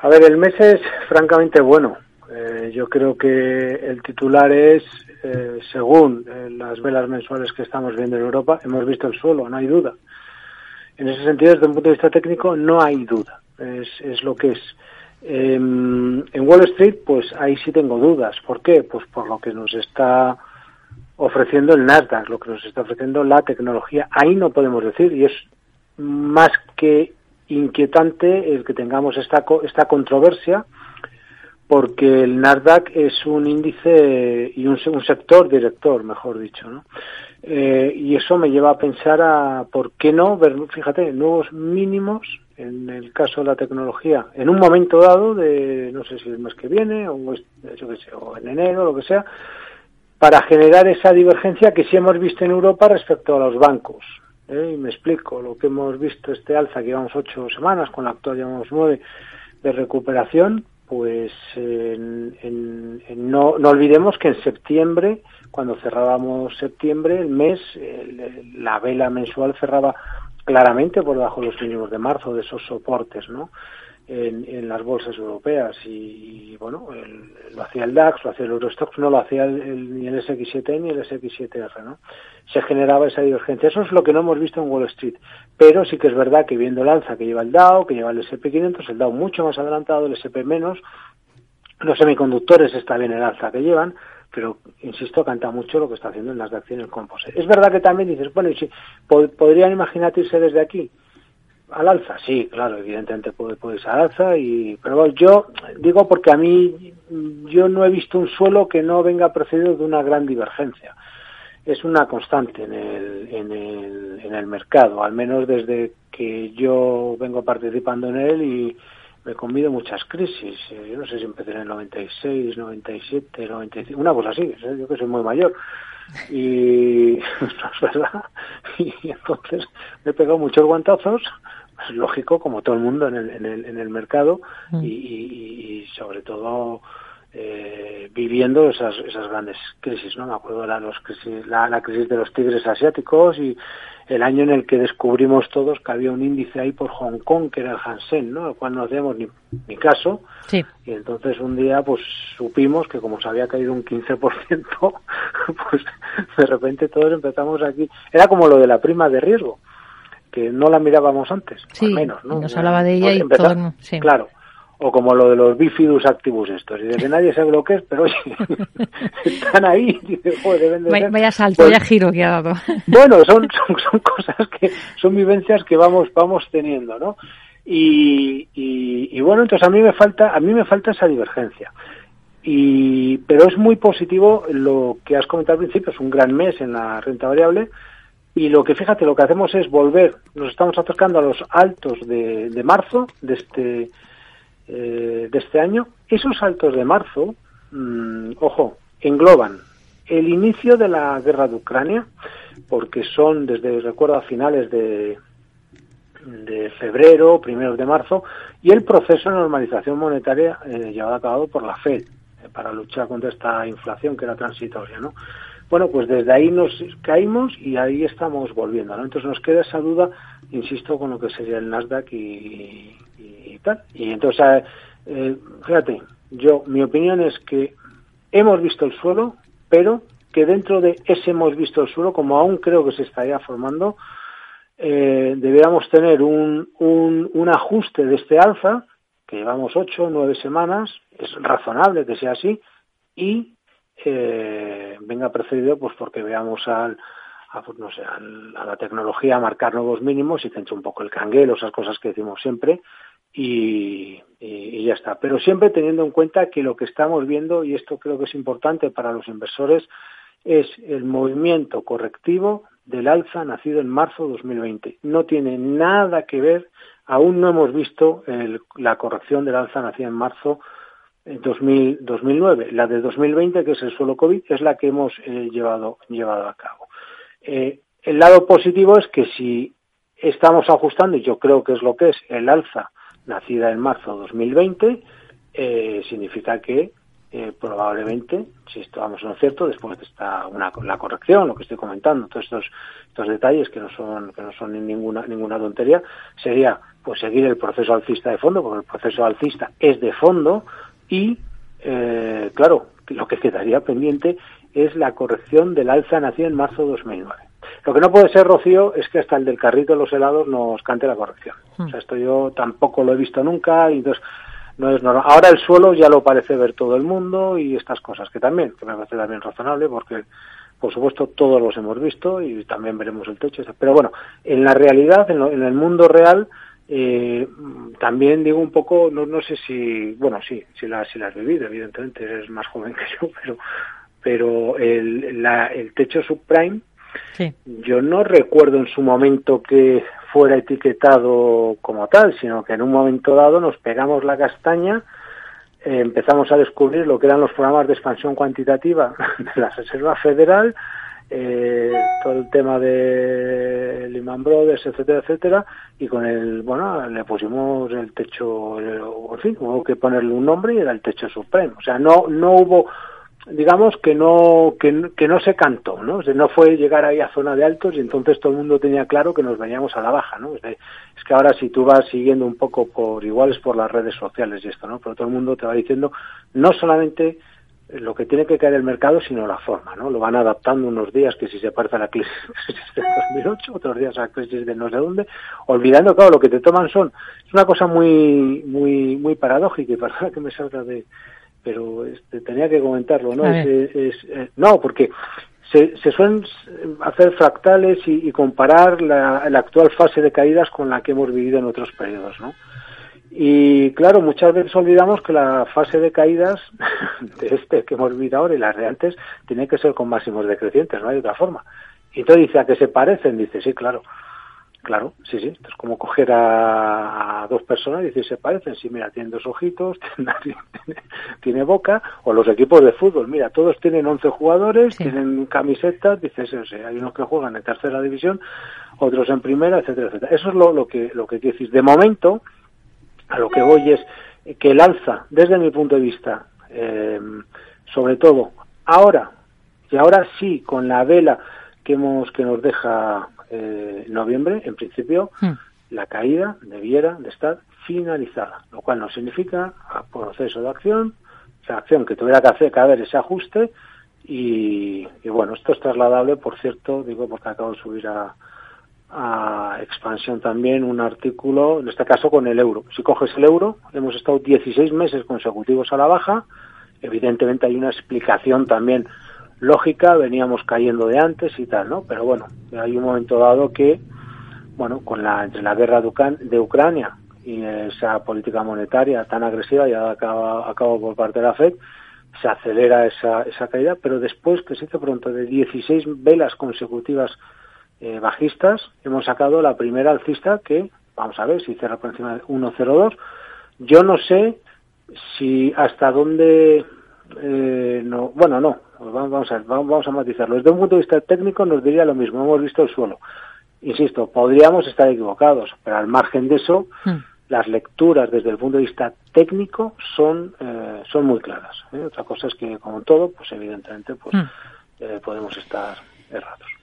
A ver, el mes es francamente bueno. Eh, yo creo que el titular es, eh, según eh, las velas mensuales que estamos viendo en Europa, hemos visto el suelo, no hay duda. En ese sentido, desde un punto de vista técnico, no hay duda. Es, es lo que es. Em, en Wall Street, pues ahí sí tengo dudas. ¿Por qué? Pues por lo que nos está ofreciendo el Nasdaq, lo que nos está ofreciendo la tecnología. Ahí no podemos decir, y es más que inquietante el que tengamos esta, esta controversia, porque el Nasdaq es un índice y un, un sector director, mejor dicho, ¿no? Eh, y eso me lleva a pensar a por qué no ver, fíjate, nuevos mínimos en el caso de la tecnología en un momento dado de no sé si el mes que viene o yo sé, o en enero lo que sea para generar esa divergencia que sí hemos visto en Europa respecto a los bancos ¿eh? y me explico lo que hemos visto este alza que llevamos ocho semanas con la actual llevamos nueve de recuperación pues no, no olvidemos que en septiembre, cuando cerrábamos septiembre, el mes, la vela mensual cerraba claramente por debajo de los mínimos de marzo, de esos soportes, ¿no? En, las bolsas europeas y, bueno, lo hacía el DAX, lo hacía el Eurostox, no lo hacía ni el SX7 ni el SX7R, ¿no? Se generaba esa divergencia. Eso es lo que no hemos visto en Wall Street. Pero sí que es verdad que viendo el alza que lleva el Dow, que lleva el SP500, el Dow mucho más adelantado, el SP menos, los semiconductores está bien el alza que llevan, pero insisto, canta mucho lo que está haciendo en las acciones composite. Es verdad que también dices, bueno, ¿y si podrían imaginarte irse desde aquí al alza? Sí, claro, evidentemente puede, puede al alza, y, pero yo digo porque a mí yo no he visto un suelo que no venga precedido de una gran divergencia. Es una constante en el, en el, en el mercado, al menos desde que yo vengo participando en él y me convido muchas crisis. Eh, yo no sé si empecé en el 96, 97, 95, una cosa así, ¿eh? yo que soy muy mayor. Y es verdad. Y entonces me he pegado muchos guantazos, es lógico, como todo el mundo en el, en el, en el mercado, mm. y, y, sobre todo eh, viviendo esas, esas grandes crisis, ¿no? Me acuerdo de la, los crisis, la, la crisis de los tigres asiáticos y el año en el que descubrimos todos que había un índice ahí por Hong Kong, que era el Hansen, ¿no? Al cual no hacíamos ni, ni caso. Sí. Y entonces un día, pues supimos que como se había caído un 15%, pues de repente todos empezamos aquí. Era como lo de la prima de riesgo, que no la mirábamos antes, sí, al menos, ¿no? Nos hablaba de ella y todo. Sí. Claro o como lo de los bifidus activus estos, y de que nadie sabe lo que es, pero oye, están ahí, y deben de vaya, vaya salto, pues, vaya giro que ha dado. Bueno, son, son, son, cosas que, son vivencias que vamos, vamos teniendo, ¿no? Y, y, y, bueno, entonces a mí me falta, a mí me falta esa divergencia. Y, pero es muy positivo lo que has comentado al principio, es un gran mes en la renta variable, y lo que fíjate, lo que hacemos es volver, nos estamos acercando a los altos de, marzo, de este, eh, de este año, esos saltos de marzo, mmm, ojo, engloban el inicio de la guerra de Ucrania, porque son desde, recuerdo, a finales de, de febrero, primeros de marzo, y el proceso de normalización monetaria eh, llevado a cabo por la Fed eh, para luchar contra esta inflación que era transitoria, ¿no? Bueno, pues desde ahí nos caímos y ahí estamos volviendo, ¿no? Entonces nos queda esa duda, insisto, con lo que sería el Nasdaq y, tal. Y entonces, eh, fíjate, yo, mi opinión es que hemos visto el suelo, pero que dentro de ese hemos visto el suelo, como aún creo que se estaría formando, eh, deberíamos tener un, un, un ajuste de este alza, que llevamos ocho nueve semanas, es razonable que sea así, y eh, venga precedido pues porque veamos al, a, pues, no sé, a la tecnología a marcar nuevos mínimos y centra un poco el canguelo, esas cosas que decimos siempre, y, y, ya está. Pero siempre teniendo en cuenta que lo que estamos viendo, y esto creo que es importante para los inversores, es el movimiento correctivo del alza nacido en marzo de 2020. No tiene nada que ver, aún no hemos visto el, la corrección del alza nacida en marzo 2000, 2009. La de 2020, que es el suelo COVID, es la que hemos eh, llevado, llevado a cabo. Eh, el lado positivo es que si estamos ajustando, y yo creo que es lo que es, el alza nacida en marzo de 2020, eh, significa que eh, probablemente, si estamos en lo cierto, después de esta una, la corrección, lo que estoy comentando, todos estos, estos detalles que no son que no son ninguna ninguna tontería, sería pues seguir el proceso alcista de fondo, porque el proceso alcista es de fondo y eh, claro, lo que quedaría pendiente es la corrección del alza nació en marzo de 2009. Lo que no puede ser, Rocío, es que hasta el del carrito de los helados nos cante la corrección. O sea, hmm. esto yo tampoco lo he visto nunca y entonces no es normal. Ahora el suelo ya lo parece ver todo el mundo y estas cosas, que también, que me parece también razonable, porque por supuesto todos los hemos visto y también veremos el techo. Pero bueno, en la realidad, en, el mundo real, eh, también digo un poco, no, no sé si, bueno, sí, si la, si la has vivido, evidentemente eres más joven que yo, pero, pero el, la, el techo subprime, sí. yo no recuerdo en su momento que fuera etiquetado como tal, sino que en un momento dado nos pegamos la castaña, eh, empezamos a descubrir lo que eran los programas de expansión cuantitativa de la Reserva Federal, eh, todo el tema de Lehman Brothers, etcétera, etcétera, y con el, bueno, le pusimos el techo, en fin, hubo que ponerle un nombre y era el techo supremo. O sea, no, no hubo digamos que no que, que, no se cantó no no fue llegar ahí a zona de altos y entonces todo el mundo tenía claro que nos veníamos a la baja no es, que ahora si tú vas siguiendo un poco por iguales por las redes sociales y esto no pero todo el mundo te va diciendo no solamente lo que tiene que caer el mercado sino la forma no lo van adaptando unos días que si se parece a la crisis de 2008 otros días a la crisis de no sé dónde olvidando claro lo que te toman son es una cosa muy muy muy paradójica y para que me salga de pero este, tenía que comentarlo, ¿no? Es, eh, no, porque se, se, suelen hacer fractales y, comparar la, la, actual fase de caídas con la que hemos vivido en otros periodos, ¿no? Y claro, muchas veces olvidamos que la fase de caídas de este que hemos vivido ahora y las de antes tiene que ser con máximos decrecientes, no hay otra forma. Y entonces dice, ¿a qué se parecen? Dice, sí, claro. Claro, sí, sí. Es como coger a, dos personas y decir, se parecen. Sí, mira, tienen dos ojitos, tiene, boca. O los equipos de fútbol, mira, todos tienen 11 jugadores, tienen camisetas, dices, o sea, hay unos que juegan en tercera división, otros en primera, etcétera, etcétera. Eso es lo, lo que lo que decir. De momento, a lo que voy es que el alza, desde mi punto de vista, eh, sobre todo ahora, y ahora sí, con la vela que hemos que nos deja eh, noviembre, en principio, hmm. la caída debiera de estar finalizada, lo cual no significa proceso de acción, esa acción que tuviera que hacer haber ese ajuste y, bueno, esto es trasladable, por cierto, digo porque acabo de subir a, a expansión también un artículo, en este caso con el euro. Si coges el euro, hemos estado 16 meses consecutivos a la baja, evidentemente hay una explicación también lógica, veníamos cayendo de antes y tal, ¿no? Pero bueno, hay un momento dado que, bueno, con la, entre la guerra de, Ucrania y esa política monetaria tan agresiva, ya acaba, acabo por parte de la FED, se acelera esa, esa caída, pero después, que se hizo pronto, de 16 velas consecutivas eh, bajistas, hemos sacado la primera alcista que, vamos a ver, si cierra por encima de 1,02. Yo no sé si hasta dónde, eh, no, bueno, no, pues vamos a, vamos a matizarlo. Desde un punto de vista técnico nos diría lo mismo, hemos visto el suelo. Insisto, podríamos estar equivocados, pero al margen de eso, hmm. las lecturas desde el punto de vista técnico son, eh, son muy claras. ¿eh? Otra cosa es que, como todo, pues evidentemente, pues hmm. eh, podemos estar errados.